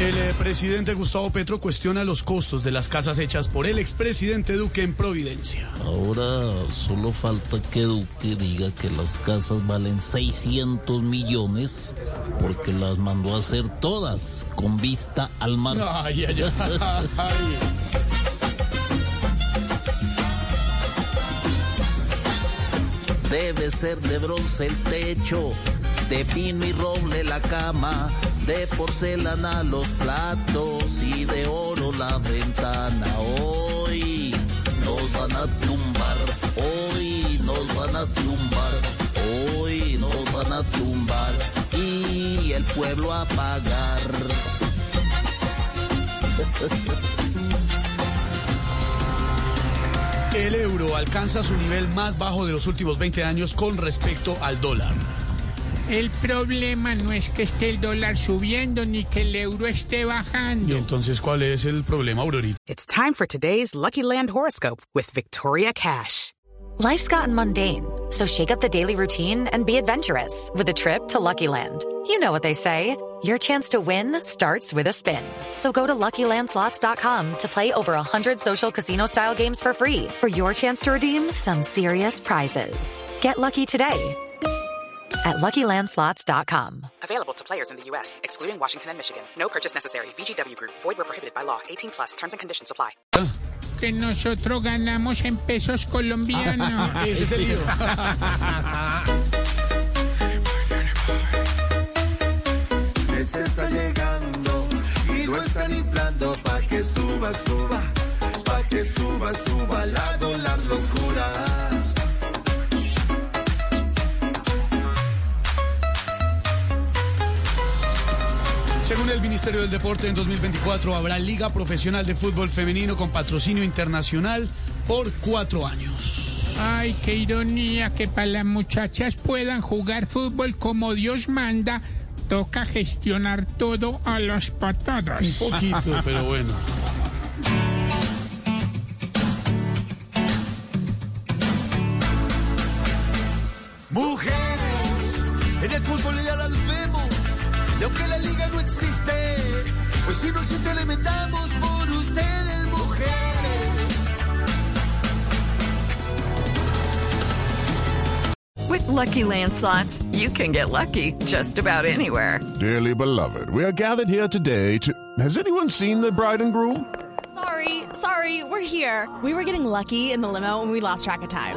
El eh, presidente Gustavo Petro cuestiona los costos de las casas hechas por el expresidente Duque en Providencia. Ahora solo falta que Duque diga que las casas valen 600 millones porque las mandó a hacer todas con vista al mar. Ay, ay, ay. Debe ser de bronce el techo, de pino y roble la cama, de porcelana los platos y de oro la ventana. Hoy nos van a tumbar, hoy nos van a tumbar, hoy nos van a tumbar y el pueblo a pagar. El euro alcanza su nivel más bajo de los últimos 20 años con respecto al dólar. El problema no es que esté el dólar subiendo ni que el euro esté bajando. Y entonces, ¿cuál es el problema, Aurorita? It's time for today's Lucky Land horoscope with Victoria Cash. Life's gotten mundane, so shake up the daily routine and be adventurous with a trip to Lucky Land. You know what they say your chance to win starts with a spin. So go to luckylandslots.com to play over 100 social casino style games for free for your chance to redeem some serious prizes. Get lucky today at luckylandslots.com. Available to players in the U.S., excluding Washington and Michigan. No purchase necessary. VGW Group, void where prohibited by law. 18 plus terms and conditions apply. Que nosotros ganamos en pesos colombianos. Ese es el lío. Les está llegando y lo están inflando pa' que suba, suba, pa' que suba, suba la dólar locura. Según el Ministerio del Deporte, en 2024 habrá Liga Profesional de Fútbol Femenino con patrocinio internacional por cuatro años. Ay, qué ironía que para las muchachas puedan jugar fútbol como Dios manda, toca gestionar todo a las patadas. Un poquito, pero bueno. Mujeres, en el fútbol ya las vemos, y aunque la liga no existe, pues si nos alimentamos por ustedes, mujeres. With Lucky Land slots, you can get lucky just about anywhere. Dearly beloved, we are gathered here today to. Has anyone seen the bride and groom? Sorry, sorry, we're here. We were getting lucky in the limo and we lost track of time.